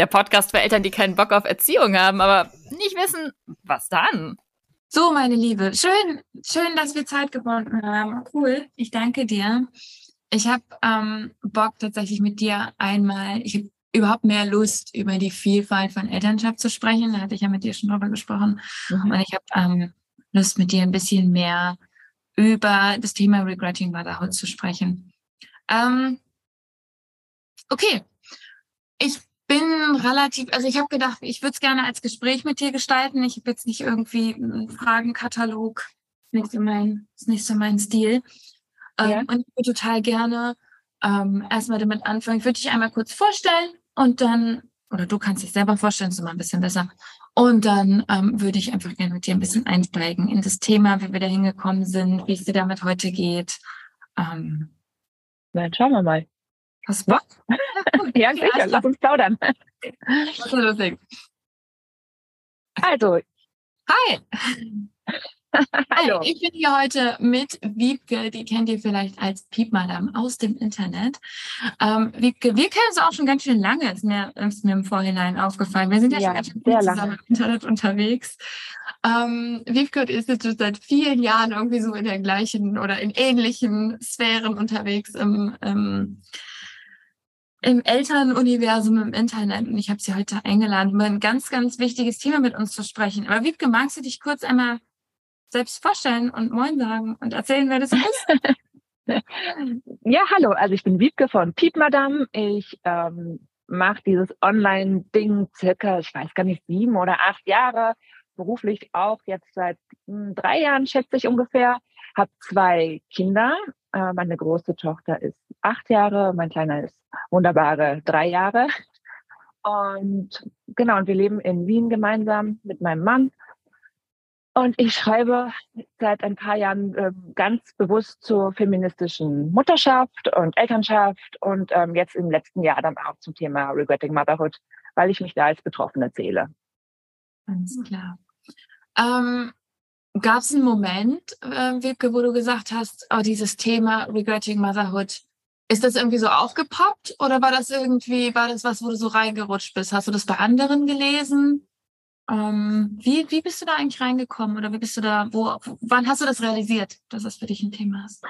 der Podcast für Eltern, die keinen Bock auf Erziehung haben, aber nicht wissen, was dann. So, meine Liebe, schön, schön, dass wir Zeit gebunden haben. Cool, ich danke dir. Ich habe ähm, Bock tatsächlich mit dir einmal, ich habe überhaupt mehr Lust, über die Vielfalt von Elternschaft zu sprechen. Da hatte ich ja mit dir schon drüber gesprochen. Mhm. Und ich habe ähm, Lust, mit dir ein bisschen mehr über das Thema Regretting Motherhood zu sprechen. Ähm, okay, ich bin relativ, also ich habe gedacht, ich würde es gerne als Gespräch mit dir gestalten. Ich habe jetzt nicht irgendwie einen Fragenkatalog. Ist nicht so mein, ist nicht so mein Stil. Ähm, ja. und ich würde total gerne ähm, erstmal damit anfangen. Ich würde dich einmal kurz vorstellen und dann, oder du kannst dich selber vorstellen, ist immer ein bisschen besser. Und dann ähm, würde ich einfach gerne mit dir ein bisschen einsteigen in das Thema, wie wir da hingekommen sind, wie es dir damit heute geht. Ähm, dann schauen wir mal. Was? Was? ja, sicher, lass uns plaudern. Also, hi. Hallo. Ich bin hier heute mit Wiebke, die kennt ihr vielleicht als Piepmadam aus dem Internet. Ähm, Wiebke, wir kennen uns auch schon ganz schön lange, ist mir, ist mir im Vorhinein aufgefallen. Wir sind ja, ja schon ganz zusammen im Internet unterwegs. Ähm, Wiebke ist jetzt schon seit vielen Jahren irgendwie so in der gleichen oder in ähnlichen Sphären unterwegs im, im im Elternuniversum im Internet und ich habe sie heute eingeladen, über ein ganz, ganz wichtiges Thema mit uns zu sprechen. Aber Wiebke, magst du dich kurz einmal selbst vorstellen und Moin sagen und erzählen, wer das ist? ja, hallo, also ich bin Wiebke von Piep Madame. Ich ähm, mache dieses Online-Ding circa, ich weiß gar nicht, sieben oder acht Jahre, beruflich auch jetzt seit hm, drei Jahren, schätze ich ungefähr. Habe zwei Kinder. Äh, meine große Tochter ist acht Jahre, mein kleiner ist wunderbare drei Jahre. Und genau, und wir leben in Wien gemeinsam mit meinem Mann. Und ich schreibe seit ein paar Jahren äh, ganz bewusst zur feministischen Mutterschaft und Elternschaft und ähm, jetzt im letzten Jahr dann auch zum Thema Regretting Motherhood, weil ich mich da als Betroffene zähle. Ganz klar. Ähm, Gab es einen Moment, äh, Wiebke, wo du gesagt hast, oh, dieses Thema Regretting Motherhood, ist das irgendwie so aufgepoppt oder war das irgendwie, war das was, wo du so reingerutscht bist? Hast du das bei anderen gelesen? Ähm, wie, wie bist du da eigentlich reingekommen oder wie bist du da, wo, wann hast du das realisiert, dass das für dich ein Thema ist?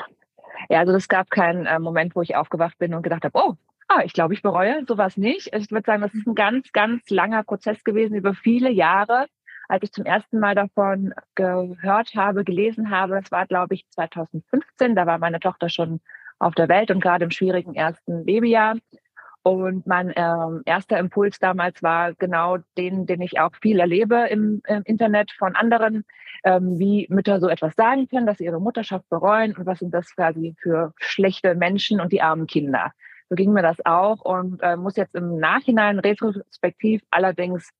Ja, also es gab keinen äh, Moment, wo ich aufgewacht bin und gedacht habe, oh, ah, ich glaube, ich bereue sowas nicht. Ich würde sagen, das ist ein ganz, ganz langer Prozess gewesen über viele Jahre als ich zum ersten Mal davon gehört habe, gelesen habe, das war, glaube ich, 2015, da war meine Tochter schon auf der Welt und gerade im schwierigen ersten Babyjahr. Und mein ähm, erster Impuls damals war genau den, den ich auch viel erlebe im, im Internet von anderen, ähm, wie Mütter so etwas sagen können, dass sie ihre Mutterschaft bereuen und was sind das quasi für schlechte Menschen und die armen Kinder. So ging mir das auch und äh, muss jetzt im Nachhinein retrospektiv allerdings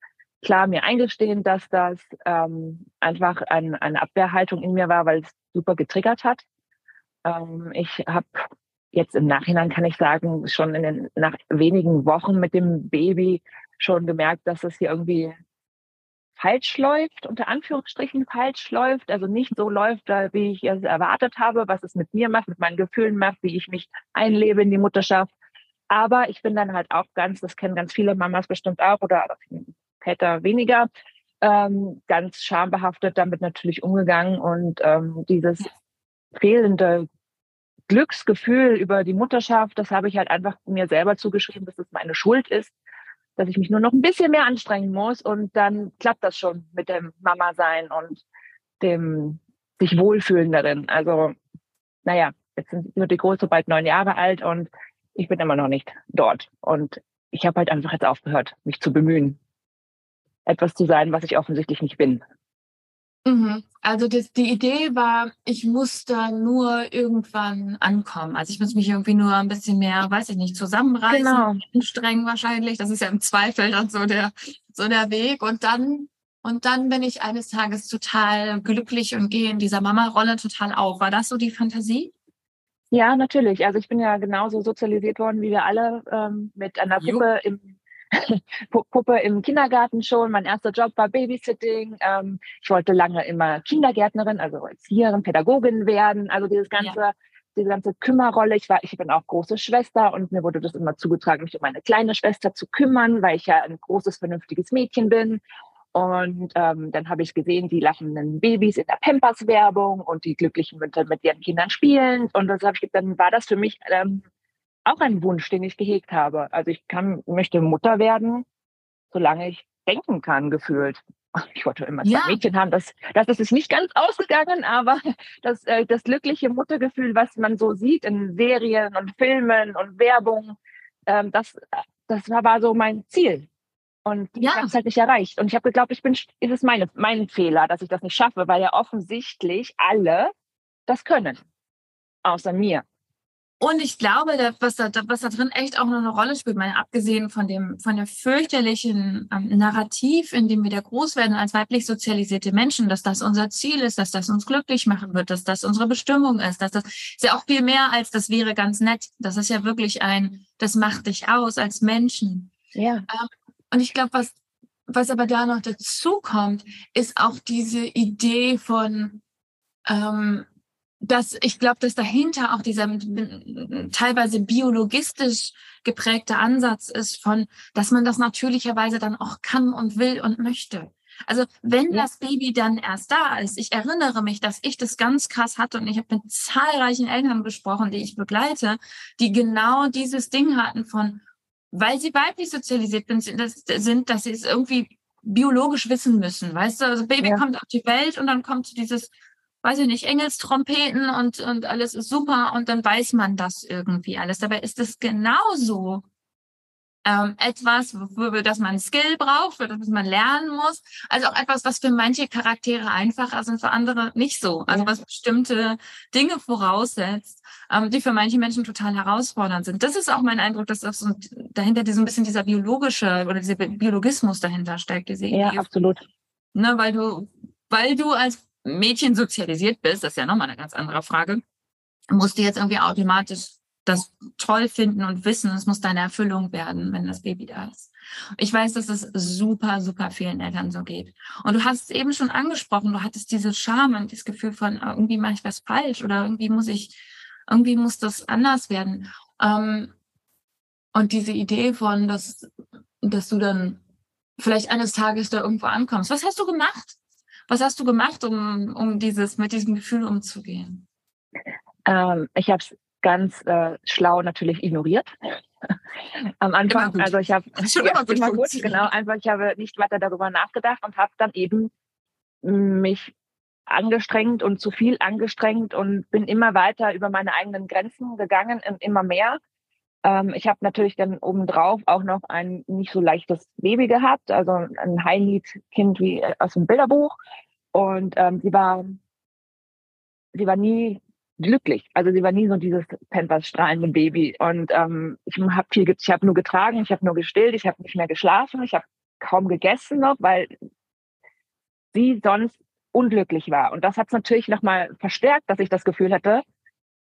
klar mir eingestehen, dass das ähm, einfach ein, eine Abwehrhaltung in mir war, weil es super getriggert hat. Ähm, ich habe jetzt im Nachhinein kann ich sagen, schon in den, nach wenigen Wochen mit dem Baby schon gemerkt, dass es hier irgendwie falsch läuft, unter Anführungsstrichen falsch läuft, also nicht so läuft, wie ich es erwartet habe, was es mit mir macht, mit meinen Gefühlen macht, wie ich mich einlebe in die Mutterschaft. Aber ich bin dann halt auch ganz, das kennen ganz viele Mamas bestimmt auch oder Väter weniger, ähm, ganz schambehaftet damit natürlich umgegangen und ähm, dieses fehlende Glücksgefühl über die Mutterschaft, das habe ich halt einfach mir selber zugeschrieben, dass es meine Schuld ist, dass ich mich nur noch ein bisschen mehr anstrengen muss und dann klappt das schon mit dem Mama sein und dem sich wohlfühlen darin. Also, naja, jetzt sind die Große bald neun Jahre alt und ich bin immer noch nicht dort. Und ich habe halt einfach jetzt aufgehört, mich zu bemühen, etwas zu sein, was ich offensichtlich nicht bin. Mhm. Also das, die Idee war, ich muss da nur irgendwann ankommen. Also ich muss mich irgendwie nur ein bisschen mehr, weiß ich nicht, zusammenreißen, genau. anstrengen wahrscheinlich. Das ist ja im Zweifel dann so der, so der Weg. Und dann, und dann bin ich eines Tages total glücklich und gehe in dieser Mama-Rolle total auf. War das so die Fantasie? Ja, natürlich. Also ich bin ja genauso sozialisiert worden wie wir alle ähm, mit einer Puppe im Puppe im Kindergarten schon. Mein erster Job war Babysitting. Ähm, ich wollte lange immer Kindergärtnerin, also Erzieherin, Pädagogin werden. Also dieses ganze, ja. diese ganze Kümmerrolle. Ich war, ich bin auch große Schwester und mir wurde das immer zugetragen, mich um meine kleine Schwester zu kümmern, weil ich ja ein großes, vernünftiges Mädchen bin. Und ähm, dann habe ich gesehen, die lachenden Babys in der Pampers-Werbung und die glücklichen Mütter mit ihren Kindern spielen. Und das hab ich, dann war das für mich ähm, auch ein Wunsch, den ich gehegt habe. Also ich kann, möchte Mutter werden, solange ich denken kann, gefühlt. Ich wollte immer zwei ja. Mädchen haben. Das, das ist nicht ganz ausgegangen, aber das, äh, das glückliche Muttergefühl, was man so sieht in Serien und Filmen und Werbung, ähm, das, das war so mein Ziel. Und ja. ich habe es halt nicht erreicht. Und ich habe geglaubt, ich bin, ist es meine, mein Fehler, dass ich das nicht schaffe, weil ja offensichtlich alle das können. Außer mir. Und ich glaube, was da, was da drin echt auch noch eine Rolle spielt, mal abgesehen von dem, von der fürchterlichen ähm, Narrativ, in dem wir da groß werden als weiblich sozialisierte Menschen, dass das unser Ziel ist, dass das uns glücklich machen wird, dass das unsere Bestimmung ist, dass das ist ja auch viel mehr als das wäre ganz nett. Das ist ja wirklich ein, das macht dich aus als Menschen. Ja. Ähm, und ich glaube, was, was aber da noch dazu kommt, ist auch diese Idee von, ähm, dass ich glaube, dass dahinter auch dieser teilweise biologistisch geprägte Ansatz ist von, dass man das natürlicherweise dann auch kann und will und möchte. Also wenn das Baby dann erst da ist, ich erinnere mich, dass ich das ganz krass hatte und ich habe mit zahlreichen Eltern gesprochen, die ich begleite, die genau dieses Ding hatten von, weil sie weiblich sozialisiert sind, dass sie es irgendwie biologisch wissen müssen. Weißt du, also Baby ja. kommt auf die Welt und dann kommt dieses weiß ich nicht, Engelstrompeten und, und alles ist super und dann weiß man das irgendwie alles. Dabei ist es genauso ähm, etwas, für das man Skill braucht, für das man lernen muss. Also auch etwas, was für manche Charaktere einfacher sind, für andere nicht so. Also was bestimmte Dinge voraussetzt, ähm, die für manche Menschen total herausfordernd sind. Das ist auch mein Eindruck, dass das so dahinter so ein bisschen dieser biologische oder dieser Biologismus dahinter steckt. Diese ja, Idee. absolut. Ne, weil du, weil du als Mädchen sozialisiert bist, das ist ja nochmal eine ganz andere Frage, musst du jetzt irgendwie automatisch das toll finden und wissen, es muss deine Erfüllung werden, wenn das Baby da ist. Ich weiß, dass es super, super vielen Eltern so geht. Und du hast es eben schon angesprochen, du hattest diese Scham und das Gefühl von, ah, irgendwie mache ich was falsch oder irgendwie muss ich, irgendwie muss das anders werden. Ähm, und diese Idee von, dass, dass du dann vielleicht eines Tages da irgendwo ankommst. Was hast du gemacht? Was hast du gemacht, um, um dieses, mit diesem Gefühl umzugehen? Ähm, ich habe es ganz äh, schlau natürlich ignoriert. Am Anfang, also ich habe schon ja, immer gut, immer gut genau, einfach ich habe nicht weiter darüber nachgedacht und habe dann eben mich angestrengt und zu viel angestrengt und bin immer weiter über meine eigenen Grenzen gegangen und immer mehr. Ähm, ich habe natürlich dann obendrauf auch noch ein nicht so leichtes Baby gehabt, also ein High-Need-Kind wie äh, aus dem Bilderbuch. Und ähm, sie war, sie war nie glücklich. Also sie war nie so dieses Pampers strahlende Baby. Und ähm, ich habe viel, ich habe nur getragen, ich habe nur gestillt, ich habe nicht mehr geschlafen, ich habe kaum gegessen noch, weil sie sonst unglücklich war. Und das hat es natürlich nochmal verstärkt, dass ich das Gefühl hatte,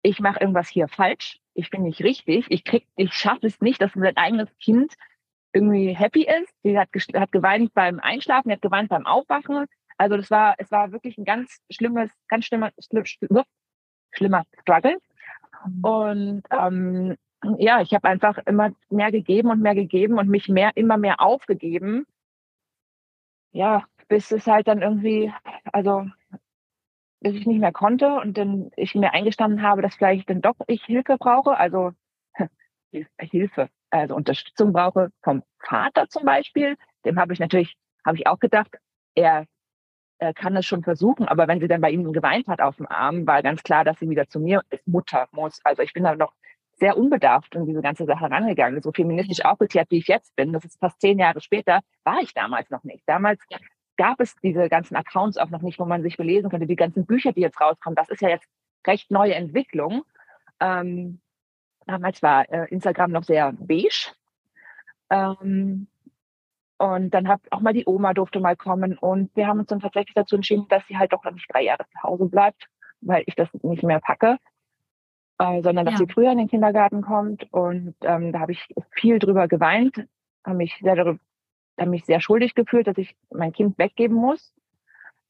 ich mache irgendwas hier falsch, ich bin nicht richtig, ich krieg, ich schaffe es nicht, dass mein eigenes Kind irgendwie happy ist. Sie hat, hat geweint beim Einschlafen, sie hat geweint beim Aufwachen. Also das war, es war wirklich ein ganz schlimmes, ganz schlimmer, schlimm, schlimmer Struggle. Mhm. Und ähm, ja, ich habe einfach immer mehr gegeben und mehr gegeben und mich mehr, immer mehr aufgegeben. Ja, bis es halt dann irgendwie, also bis ich nicht mehr konnte und dann ich mir eingestanden habe, dass vielleicht dann doch ich Hilfe brauche, also Hilfe, also Unterstützung brauche vom Vater zum Beispiel. Dem habe ich natürlich, habe ich auch gedacht, er, er kann es schon versuchen, aber wenn sie dann bei ihm geweint hat auf dem Arm, war ganz klar, dass sie wieder zu mir als Mutter muss. Also ich bin da noch sehr unbedarft in diese ganze Sache rangegangen. So feministisch aufgeklärt, wie ich jetzt bin, das ist fast zehn Jahre später, war ich damals noch nicht. Damals gab es diese ganzen Accounts auch noch nicht, wo man sich belesen könnte. Die ganzen Bücher, die jetzt rauskommen, das ist ja jetzt recht neue Entwicklung. Ähm, damals war äh, Instagram noch sehr beige. Ähm, und dann hat auch mal die Oma durfte mal kommen. Und wir haben uns dann tatsächlich dazu entschieden, dass sie halt doch noch nicht drei Jahre zu Hause bleibt, weil ich das nicht mehr packe, äh, sondern dass ja. sie früher in den Kindergarten kommt. Und ähm, da habe ich viel drüber geweint, habe mich sehr darüber, habe mich sehr schuldig gefühlt, dass ich mein Kind weggeben muss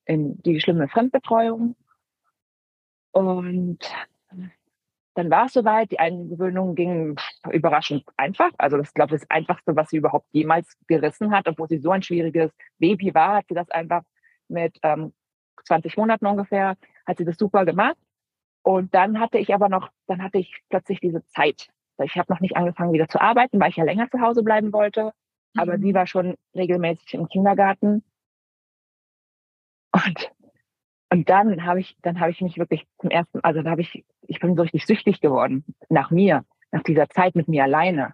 in die schlimme Fremdbetreuung. Und dann war es soweit. Die Eingewöhnung ging überraschend einfach. Also das glaube ich das Einfachste, was sie überhaupt jemals gerissen hat, obwohl sie so ein schwieriges Baby war, hat sie das einfach mit ähm, 20 Monaten ungefähr, hat sie das super gemacht. Und dann hatte ich aber noch, dann hatte ich plötzlich diese Zeit. Ich habe noch nicht angefangen, wieder zu arbeiten, weil ich ja länger zu Hause bleiben wollte. Aber mhm. sie war schon regelmäßig im Kindergarten. Und, und dann habe ich, dann habe ich mich wirklich zum ersten, also da habe ich, ich bin so richtig süchtig geworden nach mir, nach dieser Zeit mit mir alleine.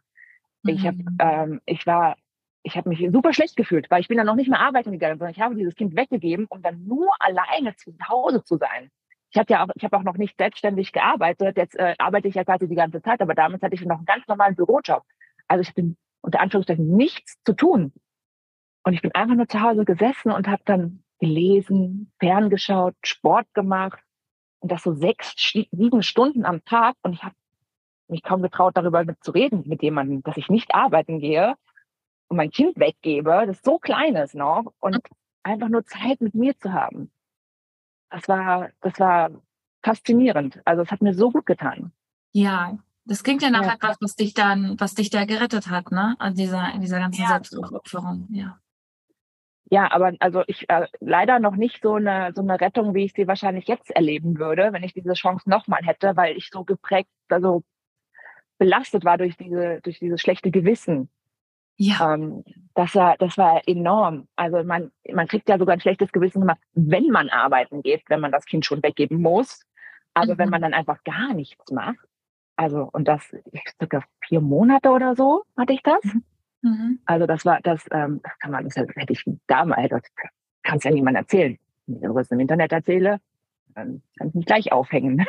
Mhm. Ich habe, ähm, ich war, ich habe mich super schlecht gefühlt, weil ich bin dann noch nicht mehr arbeiten gegangen, sondern ich habe dieses Kind weggegeben, um dann nur alleine zu Hause zu sein. Ich hatte ja auch, ich habe auch noch nicht selbstständig gearbeitet. Jetzt äh, arbeite ich ja quasi die ganze Zeit, aber damals hatte ich noch einen ganz normalen Bürojob. Also ich bin unter Anführungszeichen nichts zu tun. Und ich bin einfach nur zu Hause gesessen und habe dann gelesen, ferngeschaut, Sport gemacht und das so sechs, sieben Stunden am Tag. Und ich habe mich kaum getraut, darüber mit zu reden mit jemandem, dass ich nicht arbeiten gehe und mein Kind weggebe, das so klein ist noch und einfach nur Zeit mit mir zu haben. Das war, das war faszinierend. Also es hat mir so gut getan. Ja, das klingt ja nach ja. etwas, was dich dann, was dich da gerettet hat, ne? An dieser, in dieser ganzen ja. Selbstaufopferung, ja. Ja, aber also ich äh, leider noch nicht so eine so eine Rettung, wie ich sie wahrscheinlich jetzt erleben würde, wenn ich diese Chance nochmal hätte, weil ich so geprägt, also belastet war durch diese durch dieses schlechte Gewissen. Ja. Ähm, das war das war enorm. Also man man kriegt ja sogar ein schlechtes Gewissen gemacht, wenn man arbeiten geht, wenn man das Kind schon weggeben muss. Aber mhm. wenn man dann einfach gar nichts macht, also, und das circa vier Monate oder so hatte ich das. Mhm. mhm. Also, das war, das, ähm, das kann man, das hätte ich damals, das kann es ja niemand erzählen. Wenn ich das im Internet erzähle, dann kann ich mich gleich aufhängen.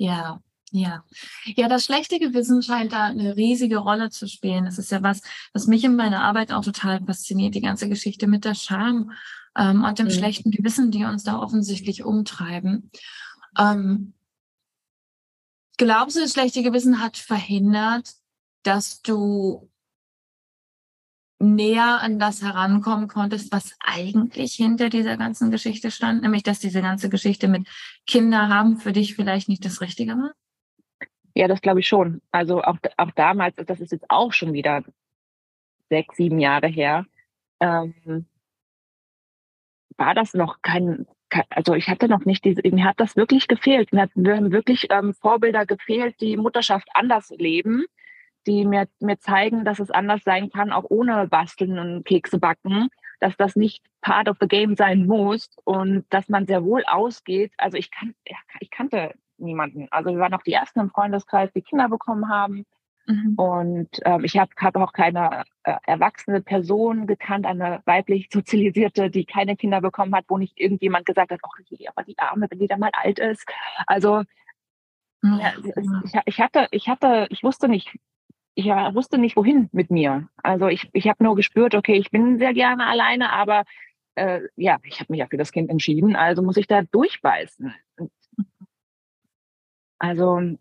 Ja, ja. Ja, das schlechte Gewissen scheint da eine riesige Rolle zu spielen. Das ist ja was, was mich in meiner Arbeit auch total fasziniert, die ganze Geschichte mit der Scham ähm, und dem mhm. schlechten Gewissen, die uns da offensichtlich umtreiben. Ähm, Glaubst du, das schlechte Gewissen hat verhindert, dass du näher an das herankommen konntest, was eigentlich hinter dieser ganzen Geschichte stand, nämlich dass diese ganze Geschichte mit Kinder haben für dich vielleicht nicht das Richtige war? Ja, das glaube ich schon. Also auch, auch damals, das ist jetzt auch schon wieder sechs, sieben Jahre her, ähm, war das noch kein also ich hatte noch nicht diese, mir hat das wirklich gefehlt. Mir, hat, mir haben wirklich ähm, Vorbilder gefehlt, die Mutterschaft anders leben, die mir, mir zeigen, dass es anders sein kann, auch ohne Basteln und Kekse backen, dass das nicht part of the game sein muss und dass man sehr wohl ausgeht. Also ich kann, ich kannte niemanden. Also wir waren auch die ersten im Freundeskreis, die Kinder bekommen haben. Mhm. Und ähm, ich habe hab auch keine äh, erwachsene Person gekannt, eine weiblich sozialisierte, die keine Kinder bekommen hat, wo nicht irgendjemand gesagt hat, ach je, aber die Arme, wenn die dann mal alt ist. Also mhm. ja, ich, ich, hatte, ich hatte, ich wusste nicht, ich wusste nicht, wohin mit mir. Also ich, ich habe nur gespürt, okay, ich bin sehr gerne alleine, aber äh, ja, ich habe mich ja für das Kind entschieden, also muss ich da durchbeißen. Also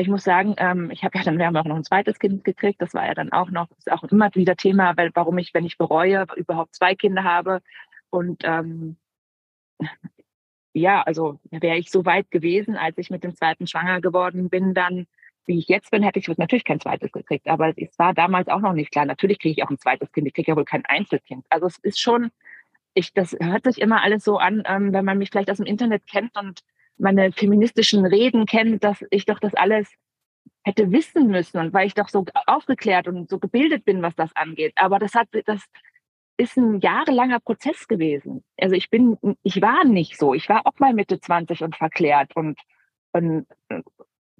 ich muss sagen, ähm, ich habe ja dann, wir haben auch noch ein zweites Kind gekriegt, das war ja dann auch noch, ist auch immer wieder Thema, weil warum ich, wenn ich bereue, überhaupt zwei Kinder habe. Und ähm, ja, also wäre ich so weit gewesen, als ich mit dem zweiten schwanger geworden bin, dann wie ich jetzt bin, hätte ich natürlich kein zweites gekriegt. Aber es war damals auch noch nicht klar. Natürlich kriege ich auch ein zweites Kind. Ich kriege ja wohl kein Einzelkind. Also es ist schon, ich, das hört sich immer alles so an, ähm, wenn man mich vielleicht aus dem Internet kennt und meine feministischen Reden kennt, dass ich doch das alles hätte wissen müssen und weil ich doch so aufgeklärt und so gebildet bin, was das angeht. Aber das hat, das ist ein jahrelanger Prozess gewesen. Also ich bin, ich war nicht so. Ich war auch mal Mitte 20 und verklärt und, und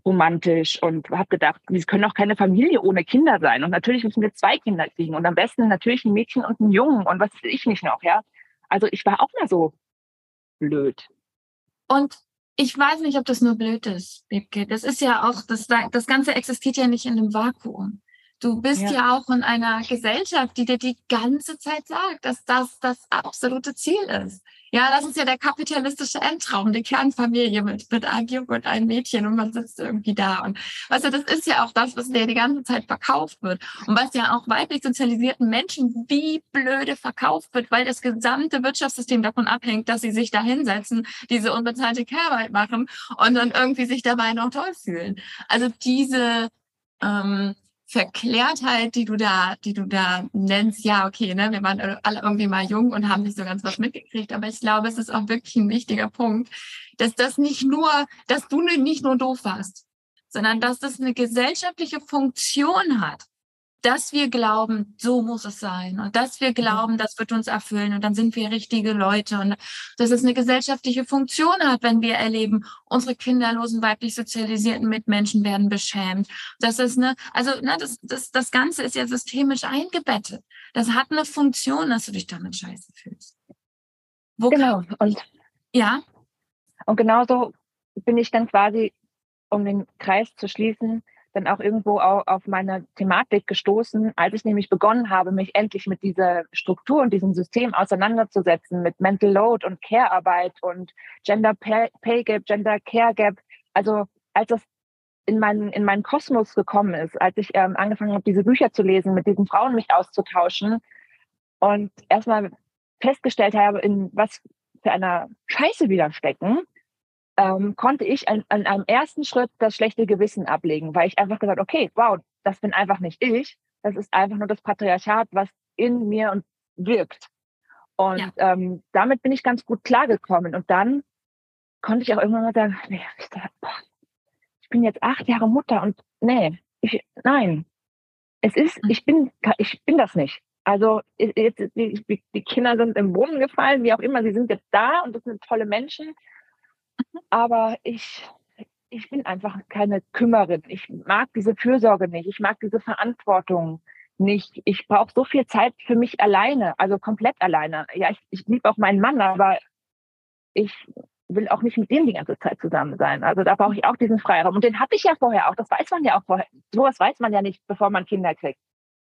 romantisch und habe gedacht, wir können auch keine Familie ohne Kinder sein. Und natürlich müssen wir zwei Kinder kriegen und am besten natürlich ein Mädchen und ein Jungen und was weiß ich nicht noch, ja. Also ich war auch mal so blöd. Und ich weiß nicht, ob das nur blöd ist, Bibke. Das ist ja auch, das, das Ganze existiert ja nicht in einem Vakuum. Du bist ja. ja. auch in einer Gesellschaft, die dir die ganze Zeit sagt, dass das das absolute Ziel ist. Ja, das ist ja der kapitalistische Endtraum, die Kernfamilie mit, mit einem Jungen und einem Mädchen und man sitzt irgendwie da. Und weißt du, das ist ja auch das, was dir die ganze Zeit verkauft wird. Und was ja auch weiblich sozialisierten Menschen wie blöde verkauft wird, weil das gesamte Wirtschaftssystem davon abhängt, dass sie sich da hinsetzen, diese unbezahlte Kehrarbeit machen und dann irgendwie sich dabei noch toll fühlen. Also diese, ähm, Verklärtheit, die du da, die du da nennst, ja, okay, ne, wir waren alle irgendwie mal jung und haben nicht so ganz was mitgekriegt, aber ich glaube, es ist auch wirklich ein wichtiger Punkt, dass das nicht nur, dass du nicht nur doof warst, sondern dass das eine gesellschaftliche Funktion hat dass wir glauben, so muss es sein und dass wir mhm. glauben, das wird uns erfüllen und dann sind wir richtige Leute und dass es eine gesellschaftliche Funktion hat, wenn wir erleben, unsere kinderlosen weiblich sozialisierten Mitmenschen werden beschämt. Das ist eine, also ne, das, das, das Ganze ist ja systemisch eingebettet. Das hat eine Funktion, dass du dich damit scheiße fühlst. Wo genau. Und ja. Und genauso bin ich dann quasi, um den Kreis zu schließen, dann auch irgendwo auf meine Thematik gestoßen, als ich nämlich begonnen habe, mich endlich mit dieser Struktur und diesem System auseinanderzusetzen, mit Mental Load und Care-Arbeit und Gender Pay Gap, Gender Care Gap. Also als das in meinen, in meinen Kosmos gekommen ist, als ich ähm, angefangen habe, diese Bücher zu lesen, mit diesen Frauen mich auszutauschen und erstmal festgestellt habe, in was für einer Scheiße wir stecken, ähm, konnte ich an, an einem ersten Schritt das schlechte Gewissen ablegen, weil ich einfach gesagt, okay, wow, das bin einfach nicht ich, das ist einfach nur das Patriarchat, was in mir und wirkt. Und ja. ähm, damit bin ich ganz gut klargekommen. Und dann konnte ich auch irgendwann mal sagen, nee, ich, bin jetzt acht Jahre Mutter und nee, ich, nein, es ist, mhm. ich bin, ich bin das nicht. Also jetzt, die, die Kinder sind im Brunnen gefallen, wie auch immer, sie sind jetzt da und das sind tolle Menschen. Aber ich, ich bin einfach keine Kümmerin. Ich mag diese Fürsorge nicht. Ich mag diese Verantwortung nicht. Ich brauche so viel Zeit für mich alleine, also komplett alleine. Ja, ich, ich liebe auch meinen Mann, aber ich will auch nicht mit dem die ganze Zeit zusammen sein. Also da brauche ich auch diesen Freiraum. Und den hatte ich ja vorher auch. Das weiß man ja auch vorher. Sowas weiß man ja nicht, bevor man Kinder kriegt.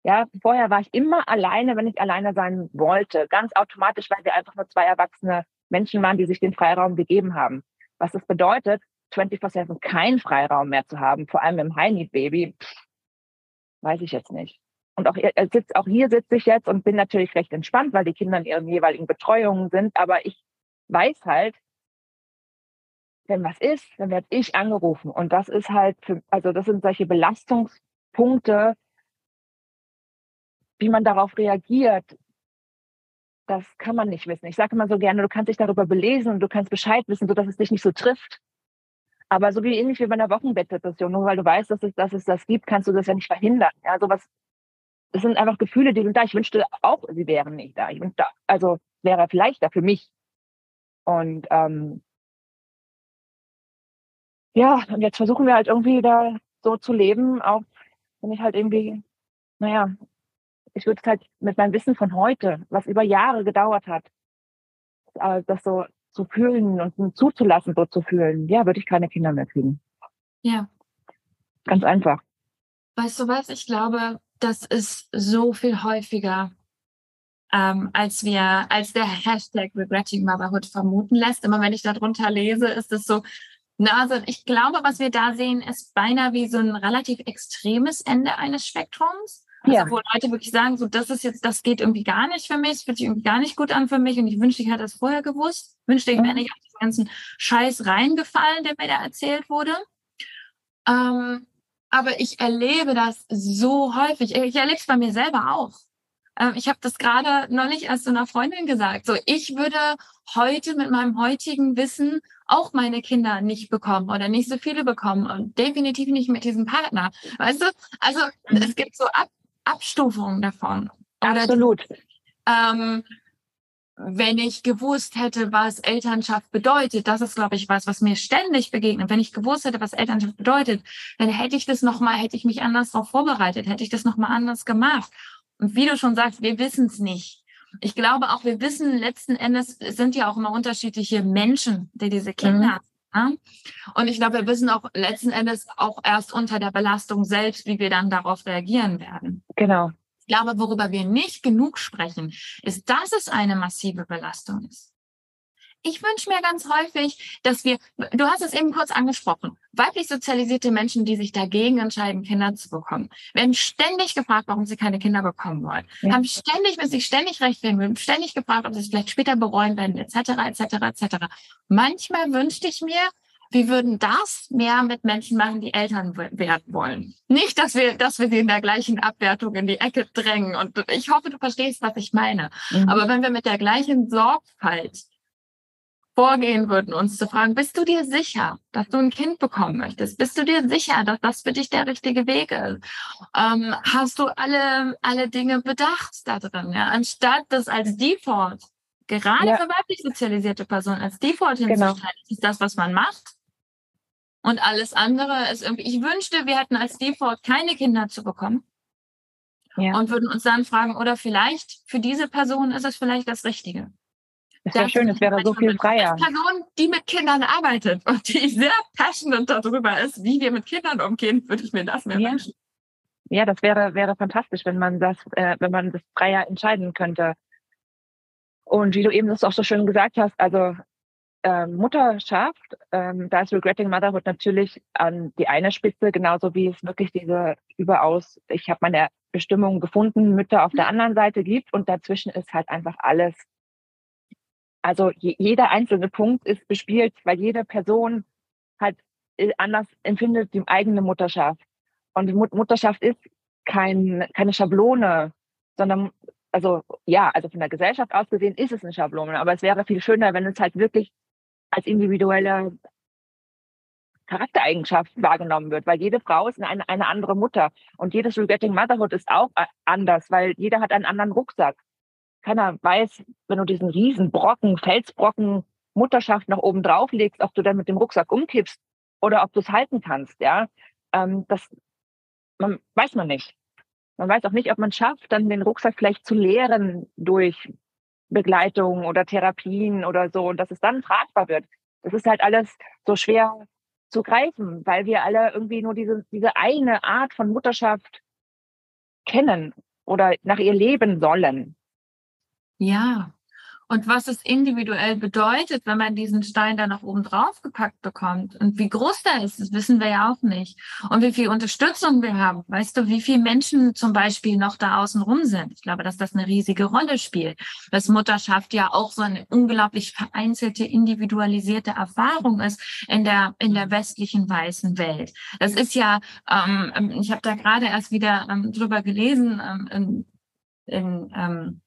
Ja, vorher war ich immer alleine, wenn ich alleine sein wollte. Ganz automatisch, weil wir einfach nur zwei erwachsene Menschen waren, die sich den Freiraum gegeben haben. Was das bedeutet, 24-7 keinen Freiraum mehr zu haben, vor allem im High-Need-Baby, weiß ich jetzt nicht. Und auch, äh, sitz, auch hier sitze ich jetzt und bin natürlich recht entspannt, weil die Kinder in ihren jeweiligen Betreuungen sind. Aber ich weiß halt, wenn was ist, dann werde ich angerufen. Und das ist halt, für, also das sind solche Belastungspunkte, wie man darauf reagiert, das kann man nicht wissen. Ich sage immer so gerne, du kannst dich darüber belesen und du kannst Bescheid wissen, sodass es dich nicht so trifft. Aber so wie ähnlich wie bei einer Wochenbettdepression, nur weil du weißt, dass es, dass es das gibt, kannst du das ja nicht verhindern. Ja, sowas, das sind einfach Gefühle, die sind da. Ich wünschte auch, sie wären nicht da. Ich wünschte, also wäre vielleicht da für mich. Und ähm, ja, und jetzt versuchen wir halt irgendwie da so zu leben, auch wenn ich halt irgendwie, naja, ich würde es halt mit meinem Wissen von heute, was über Jahre gedauert hat, äh, das so zu fühlen und zuzulassen, so zu fühlen, ja, würde ich keine Kinder mehr kriegen. Ja. Ganz einfach. Weißt du was? Ich glaube, das ist so viel häufiger, ähm, als wir, als der Hashtag Regretting Motherhood vermuten lässt. Immer wenn ich darunter lese, ist es so, na, also ich glaube, was wir da sehen, ist beinahe wie so ein relativ extremes Ende eines Spektrums. Also ja. wo Leute wirklich sagen, so das ist jetzt, das geht irgendwie gar nicht für mich, es fühlt sich irgendwie gar nicht gut an für mich und ich wünschte, ich hätte das vorher gewusst. Wünschte, ich wäre mhm. nicht auf diesen ganzen Scheiß reingefallen, der mir da erzählt wurde. Ähm, aber ich erlebe das so häufig. Ich erlebe es bei mir selber auch. Ähm, ich habe das gerade neulich erst zu einer Freundin gesagt. So, ich würde heute mit meinem heutigen Wissen auch meine Kinder nicht bekommen oder nicht so viele bekommen und definitiv nicht mit diesem Partner. Weißt du? Also mhm. es gibt so Ab Abstufungen davon. Absolut. ähm, wenn ich gewusst hätte, was Elternschaft bedeutet, das ist, glaube ich, was, was mir ständig begegnet. Wenn ich gewusst hätte, was Elternschaft bedeutet, dann hätte ich das nochmal, hätte ich mich anders darauf vorbereitet, hätte ich das nochmal anders gemacht. Und wie du schon sagst, wir wissen es nicht. Ich glaube auch, wir wissen letzten Endes, es sind ja auch immer unterschiedliche Menschen, die diese Kinder mhm. Und ich glaube, wir wissen auch letzten Endes auch erst unter der Belastung selbst, wie wir dann darauf reagieren werden. Genau. Ich glaube, worüber wir nicht genug sprechen, ist, dass es eine massive Belastung ist. Ich wünsche mir ganz häufig, dass wir, du hast es eben kurz angesprochen, weiblich sozialisierte Menschen, die sich dagegen entscheiden, Kinder zu bekommen, werden ständig gefragt, warum sie keine Kinder bekommen wollen. Ja. Haben ständig, wenn sich ständig rechtfertigen, ständig gefragt, ob sie es vielleicht später bereuen werden, etc., etc., etc. Manchmal wünschte ich mir, wir würden das mehr mit Menschen machen, die Eltern werden wollen. Nicht, dass wir, dass wir sie in der gleichen Abwertung in die Ecke drängen. Und ich hoffe, du verstehst, was ich meine. Mhm. Aber wenn wir mit der gleichen Sorgfalt vorgehen würden, uns zu fragen, bist du dir sicher, dass du ein Kind bekommen möchtest? Bist du dir sicher, dass das für dich der richtige Weg ist? Ähm, hast du alle, alle Dinge bedacht da drin? Ja? Anstatt das als Default, gerade ja. für weiblich sozialisierte Personen, als Default hinzustellen, genau. ist das, was man macht. Und alles andere ist irgendwie, ich wünschte, wir hätten als Default keine Kinder zu bekommen. Ja. Und würden uns dann fragen, oder vielleicht für diese Person ist es vielleicht das Richtige. Das wäre schön, es wäre so viel freier. Als Person, die mit Kindern arbeitet und die sehr passionate darüber ist, wie wir mit Kindern umgehen, würde ich mir das mehr ja. wünschen. Ja, das wäre, wäre fantastisch, wenn man das, äh, wenn man das freier entscheiden könnte. Und wie du eben das auch so schön gesagt hast, also äh, Mutterschaft, ähm, da ist Regretting Motherhood natürlich an die eine Spitze, genauso wie es wirklich diese überaus, ich habe meine Bestimmung gefunden, Mütter auf der anderen Seite gibt und dazwischen ist halt einfach alles also je, jeder einzelne Punkt ist bespielt, weil jede Person halt anders empfindet die eigene Mutterschaft. Und Mutterschaft ist kein, keine Schablone, sondern, also ja, also von der Gesellschaft aus gesehen ist es eine Schablone, aber es wäre viel schöner, wenn es halt wirklich als individuelle Charaktereigenschaft wahrgenommen wird, weil jede Frau ist eine, eine andere Mutter und jedes Regretting Motherhood ist auch äh, anders, weil jeder hat einen anderen Rucksack keiner weiß, wenn du diesen riesen Brocken, Felsbrocken Mutterschaft nach oben drauf legst, ob du dann mit dem Rucksack umkippst oder ob du es halten kannst, ja. Ähm, das man, weiß man nicht. Man weiß auch nicht, ob man schafft, dann den Rucksack vielleicht zu leeren durch Begleitung oder Therapien oder so und dass es dann tragbar wird. Das ist halt alles so schwer zu greifen, weil wir alle irgendwie nur diese, diese eine Art von Mutterschaft kennen oder nach ihr leben sollen. Ja. Und was es individuell bedeutet, wenn man diesen Stein da nach oben drauf gepackt bekommt und wie groß der ist, das wissen wir ja auch nicht. Und wie viel Unterstützung wir haben. Weißt du, wie viele Menschen zum Beispiel noch da außen rum sind? Ich glaube, dass das eine riesige Rolle spielt. Dass Mutterschaft ja auch so eine unglaublich vereinzelte, individualisierte Erfahrung ist in der, in der westlichen weißen Welt. Das ist ja, ähm, ich habe da gerade erst wieder ähm, drüber gelesen, ähm, in, in ähm,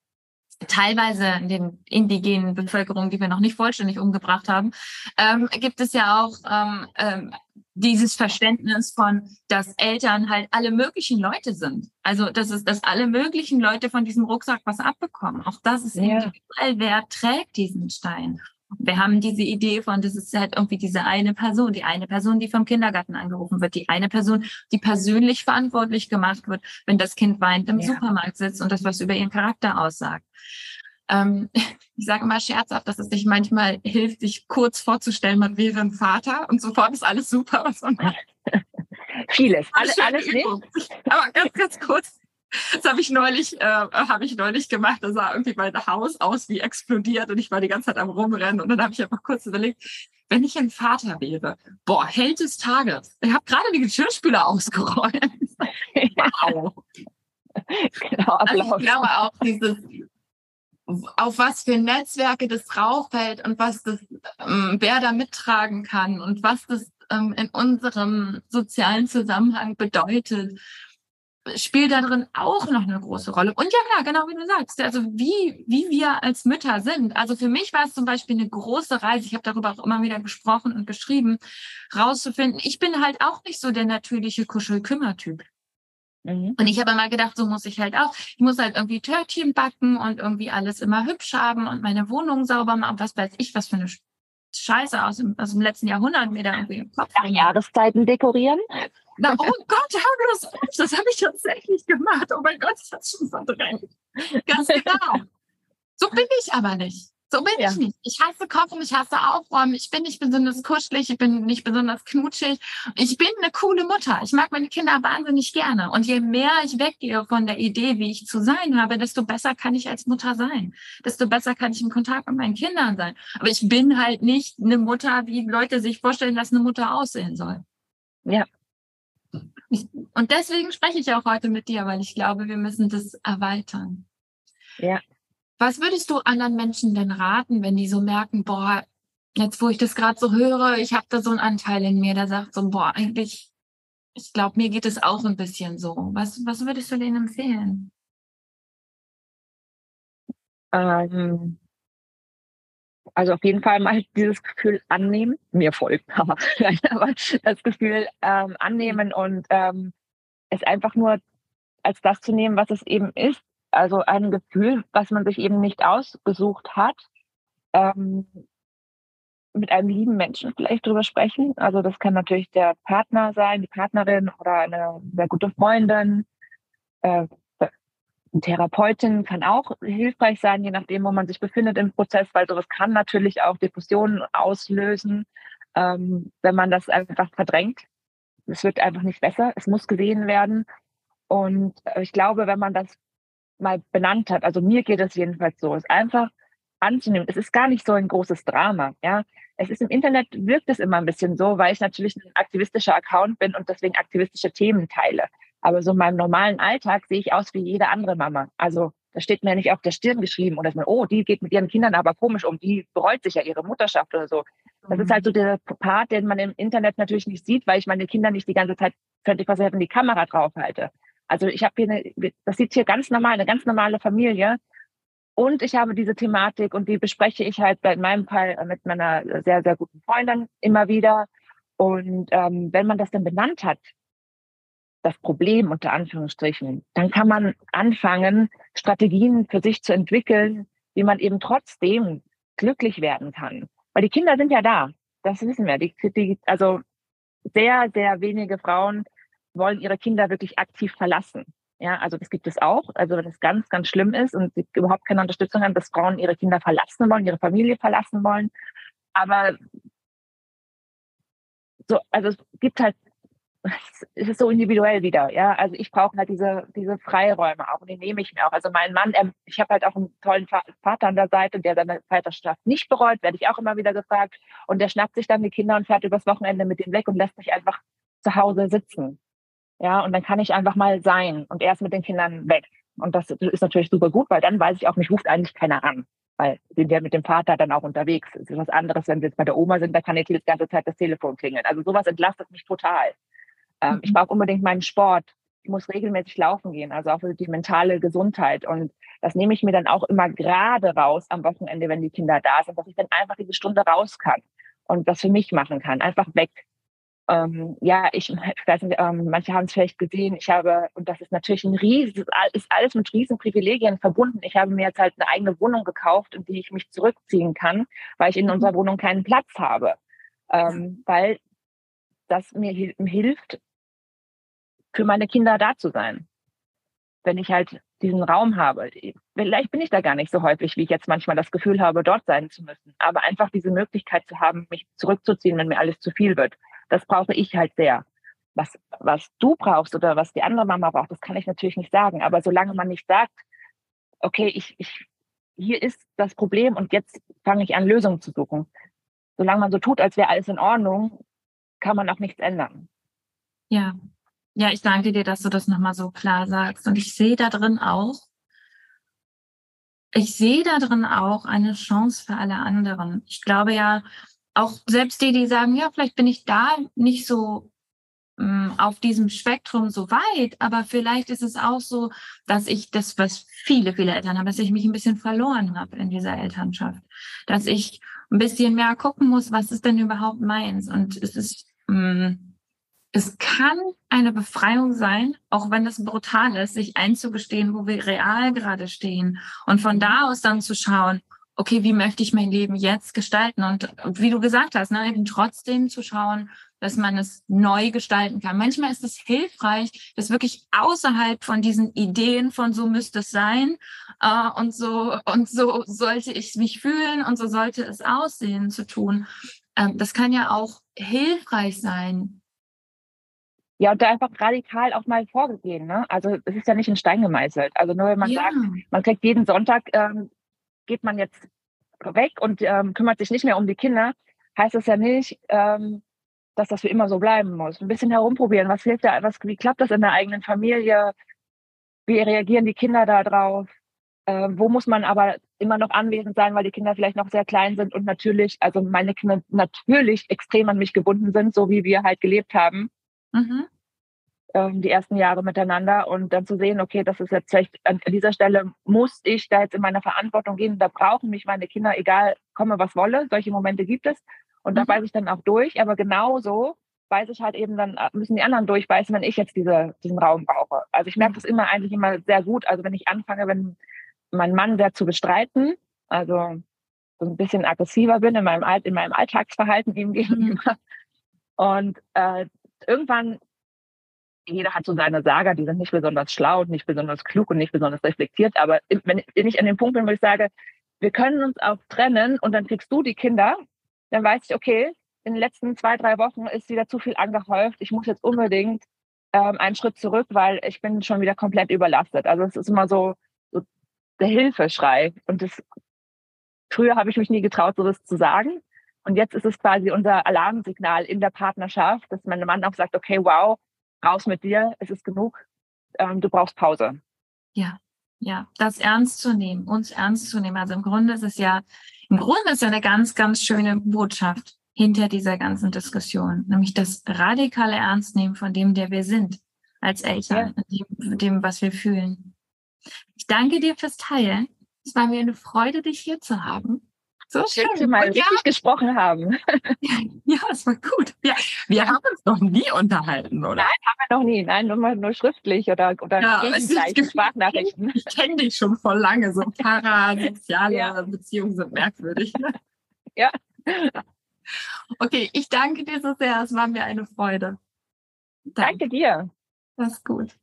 teilweise in den indigenen Bevölkerungen, die wir noch nicht vollständig umgebracht haben, ähm, gibt es ja auch ähm, ähm, dieses Verständnis von, dass Eltern halt alle möglichen Leute sind. Also das ist, dass alle möglichen Leute von diesem Rucksack was abbekommen. Auch das ist ja. individuell. Wer trägt diesen Stein? Wir haben diese Idee von, das ist halt irgendwie diese eine Person, die eine Person, die vom Kindergarten angerufen wird, die eine Person, die persönlich verantwortlich gemacht wird, wenn das Kind weint im ja. Supermarkt sitzt und das was über ihren Charakter aussagt. Ähm, ich sage immer scherzhaft, dass es sich manchmal hilft, sich kurz vorzustellen, man wäre ein Vater und sofort ist alles super, was man macht. Vieles, alles, alles nicht. Aber ganz, ganz kurz. Das habe ich neulich, äh, habe ich neulich gemacht. Da sah irgendwie mein Haus aus wie explodiert und ich war die ganze Zeit am rumrennen und dann habe ich einfach kurz überlegt, wenn ich ein Vater wäre, boah, Held des Tages. Ich habe gerade die Geschirrspüler ausgeräumt. wow. Genau, also ich glaube auch dieses, auf was für Netzwerke das drauffällt und was das, ähm, wer da mittragen kann und was das ähm, in unserem sozialen Zusammenhang bedeutet, spielt da drin auch noch eine große Rolle. Und ja klar, genau wie du sagst, also wie, wie wir als Mütter sind. Also für mich war es zum Beispiel eine große Reise, ich habe darüber auch immer wieder gesprochen und geschrieben, rauszufinden, ich bin halt auch nicht so der natürliche Kuschel-Kümmer-Typ. Mhm. Und ich habe immer gedacht, so muss ich halt auch. Ich muss halt irgendwie Törtchen backen und irgendwie alles immer hübsch haben und meine Wohnung sauber machen. Was weiß ich, was für eine Scheiße aus dem, aus dem letzten Jahrhundert mir da irgendwie im Kopf. Nach Jahreszeiten dekorieren? Na, oh Gott, hör das auf, das habe ich tatsächlich gemacht. Oh mein Gott, ich habe schon verdrängt. Ganz genau. So bin ich aber nicht. So bin ja. ich nicht. Ich hasse Kochen, ich hasse Aufräumen, ich bin nicht besonders kuschelig, ich bin nicht besonders knutschig. Ich bin eine coole Mutter. Ich mag meine Kinder wahnsinnig gerne. Und je mehr ich weggehe von der Idee, wie ich zu sein habe, desto besser kann ich als Mutter sein. Desto besser kann ich im Kontakt mit meinen Kindern sein. Aber ich bin halt nicht eine Mutter, wie Leute sich vorstellen, dass eine Mutter aussehen soll. Ja. Und deswegen spreche ich auch heute mit dir, weil ich glaube, wir müssen das erweitern. Ja. Was würdest du anderen Menschen denn raten, wenn die so merken, boah, jetzt wo ich das gerade so höre, ich habe da so einen Anteil in mir, der sagt so, boah, eigentlich, ich glaube, mir geht es auch ein bisschen so. Was, was würdest du denen empfehlen? Ähm, also auf jeden Fall mal dieses Gefühl annehmen, mir folgt, aber, aber das Gefühl ähm, annehmen und ähm, es einfach nur als das zu nehmen, was es eben ist also ein Gefühl, was man sich eben nicht ausgesucht hat, ähm, mit einem lieben Menschen vielleicht drüber sprechen. Also das kann natürlich der Partner sein, die Partnerin oder eine sehr gute Freundin. Äh, eine Therapeutin kann auch hilfreich sein, je nachdem, wo man sich befindet im Prozess, weil sowas kann natürlich auch Depressionen auslösen, ähm, wenn man das einfach verdrängt. Es wird einfach nicht besser. Es muss gesehen werden. Und äh, ich glaube, wenn man das mal benannt hat. Also mir geht es jedenfalls so, es einfach anzunehmen. Es ist gar nicht so ein großes Drama, ja. Es ist im Internet wirkt es immer ein bisschen so, weil ich natürlich ein aktivistischer Account bin und deswegen aktivistische Themen teile. Aber so in meinem normalen Alltag sehe ich aus wie jede andere Mama. Also da steht mir nicht auf der Stirn geschrieben oder man, oh, die geht mit ihren Kindern aber komisch um, die bereut sich ja ihre Mutterschaft oder so. Das ist halt so der Part, den man im Internet natürlich nicht sieht, weil ich meine Kinder nicht die ganze Zeit 24 in die Kamera drauf halte. Also ich habe hier eine, das sieht hier ganz normal, eine ganz normale Familie. Und ich habe diese Thematik und die bespreche ich halt in meinem Fall mit meiner sehr, sehr guten Freundin immer wieder. Und ähm, wenn man das dann benannt hat, das Problem unter Anführungsstrichen, dann kann man anfangen, Strategien für sich zu entwickeln, wie man eben trotzdem glücklich werden kann. Weil die Kinder sind ja da, das wissen wir. Die, die, also sehr, sehr wenige Frauen wollen ihre Kinder wirklich aktiv verlassen. Ja, also das gibt es auch. Also wenn es ganz, ganz schlimm ist und sie überhaupt keine Unterstützung haben, dass Frauen ihre Kinder verlassen wollen, ihre Familie verlassen wollen. Aber so, also es gibt halt, es ist so individuell wieder. Ja, also ich brauche halt diese, diese Freiräume auch und die nehme ich mir auch. Also mein Mann, er, ich habe halt auch einen tollen Vater an der Seite, der seine Vaterschaft nicht bereut, werde ich auch immer wieder gefragt. Und der schnappt sich dann die Kinder und fährt übers Wochenende mit denen weg und lässt mich einfach zu Hause sitzen. Ja, und dann kann ich einfach mal sein und erst mit den Kindern weg. Und das ist natürlich super gut, weil dann weiß ich auch, mich ruft eigentlich keiner an. Weil sind ja mit dem Vater dann auch unterwegs. Es ist was anderes, wenn wir jetzt bei der Oma sind, da kann jetzt die ganze Zeit das Telefon klingeln. Also sowas entlastet mich total. Ähm, mhm. Ich brauche unbedingt meinen Sport. Ich muss regelmäßig laufen gehen, also auch für die mentale Gesundheit. Und das nehme ich mir dann auch immer gerade raus am Wochenende, wenn die Kinder da sind, dass ich dann einfach diese Stunde raus kann und das für mich machen kann. Einfach weg ähm, ja, ich, ich weiß nicht, ähm, manche haben es vielleicht gesehen, ich habe, und das ist natürlich ein riesen, ist alles mit riesen Privilegien verbunden. Ich habe mir jetzt halt eine eigene Wohnung gekauft, in die ich mich zurückziehen kann, weil ich in mhm. unserer Wohnung keinen Platz habe. Ähm, weil das mir hilft, für meine Kinder da zu sein. Wenn ich halt diesen Raum habe. Vielleicht bin ich da gar nicht so häufig, wie ich jetzt manchmal das Gefühl habe, dort sein zu müssen. Aber einfach diese Möglichkeit zu haben, mich zurückzuziehen, wenn mir alles zu viel wird das brauche ich halt sehr. was, was du brauchst oder was die andere Mama braucht, das kann ich natürlich nicht sagen. Aber solange man nicht sagt, okay, ich, ich, hier ist das Problem und jetzt fange ich an, Lösungen zu suchen. Solange man so tut, als wäre alles in Ordnung, kann man auch nichts ändern. Ja. Ja, ich danke dir, dass du das nochmal so klar sagst. Und ich sehe da drin auch, ich sehe da drin auch eine Chance für alle anderen. Ich glaube ja, auch selbst die, die sagen, ja, vielleicht bin ich da nicht so ähm, auf diesem Spektrum so weit, aber vielleicht ist es auch so, dass ich das, was viele, viele Eltern haben, dass ich mich ein bisschen verloren habe in dieser Elternschaft, dass ich ein bisschen mehr gucken muss, was ist denn überhaupt meins? Und es ist, mm, es kann eine Befreiung sein, auch wenn es brutal ist, sich einzugestehen, wo wir real gerade stehen. Und von da aus dann zu schauen, okay, wie möchte ich mein Leben jetzt gestalten? Und wie du gesagt hast, ne, eben trotzdem zu schauen, dass man es neu gestalten kann. Manchmal ist es hilfreich, das wirklich außerhalb von diesen Ideen von so müsste es sein äh, und so und so sollte ich mich fühlen und so sollte es aussehen zu tun. Ähm, das kann ja auch hilfreich sein. Ja, und da einfach radikal auch mal vorgehen. Ne? Also es ist ja nicht in Stein gemeißelt. Also nur wenn man ja. sagt, man kriegt jeden Sonntag, ähm, geht man jetzt weg und ähm, kümmert sich nicht mehr um die Kinder, heißt es ja nicht, ähm, dass das für immer so bleiben muss. Ein bisschen herumprobieren. Was hilft da? Was, wie klappt das in der eigenen Familie? Wie reagieren die Kinder da drauf? Äh, wo muss man aber immer noch anwesend sein, weil die Kinder vielleicht noch sehr klein sind und natürlich, also meine Kinder natürlich extrem an mich gebunden sind, so wie wir halt gelebt haben. Mhm. Ähm, die ersten Jahre miteinander und dann zu sehen, okay, das ist jetzt vielleicht an dieser Stelle muss ich da jetzt in meine Verantwortung gehen, da brauchen mich meine Kinder, egal komme was wolle, solche Momente gibt es und da mhm. beiße ich dann auch durch. Aber genauso beiße ich halt eben dann, äh, müssen die anderen durchbeißen, wenn ich jetzt diese, diesen Raum brauche. Also ich merke das immer eigentlich immer sehr gut. Also wenn ich anfange, wenn mein Mann sehr zu bestreiten, also so ein bisschen aggressiver bin in meinem, in meinem Alltagsverhalten ihm gegenüber. Und äh, irgendwann, jeder hat so seine Sager, die sind nicht besonders schlau und nicht besonders klug und nicht besonders reflektiert. Aber wenn ich an dem Punkt bin, wo ich sage, wir können uns auch trennen und dann kriegst du die Kinder dann weiß ich, okay, in den letzten zwei, drei Wochen ist wieder zu viel angehäuft. Ich muss jetzt unbedingt ähm, einen Schritt zurück, weil ich bin schon wieder komplett überlastet. Also es ist immer so, so der Hilfeschrei. Und das, früher habe ich mich nie getraut, so das zu sagen. Und jetzt ist es quasi unser Alarmsignal in der Partnerschaft, dass mein Mann auch sagt, okay, wow, raus mit dir, es ist genug, ähm, du brauchst Pause. Ja, ja, das ernst zu nehmen, uns ernst zu nehmen. Also im Grunde ist es ja, im Grunde ist ja eine ganz, ganz schöne Botschaft hinter dieser ganzen Diskussion, nämlich das radikale Ernstnehmen von dem, der wir sind als Eltern, ja. dem, dem, was wir fühlen. Ich danke dir fürs Teilen. Es war mir eine Freude, dich hier zu haben. So schön, dass wir mal richtig ja. gesprochen haben. Ja, es war gut. Ja, wir haben uns noch nie unterhalten, oder? Nein, haben wir noch nie. Nein, nur, nur schriftlich oder, oder ja, Sprachnachrichten. Ich kenne dich schon voll lange. So parasoziale ja. Beziehungen sind merkwürdig. Ja. Okay, ich danke dir so sehr. Es war mir eine Freude. Danke, danke dir. Das ist gut.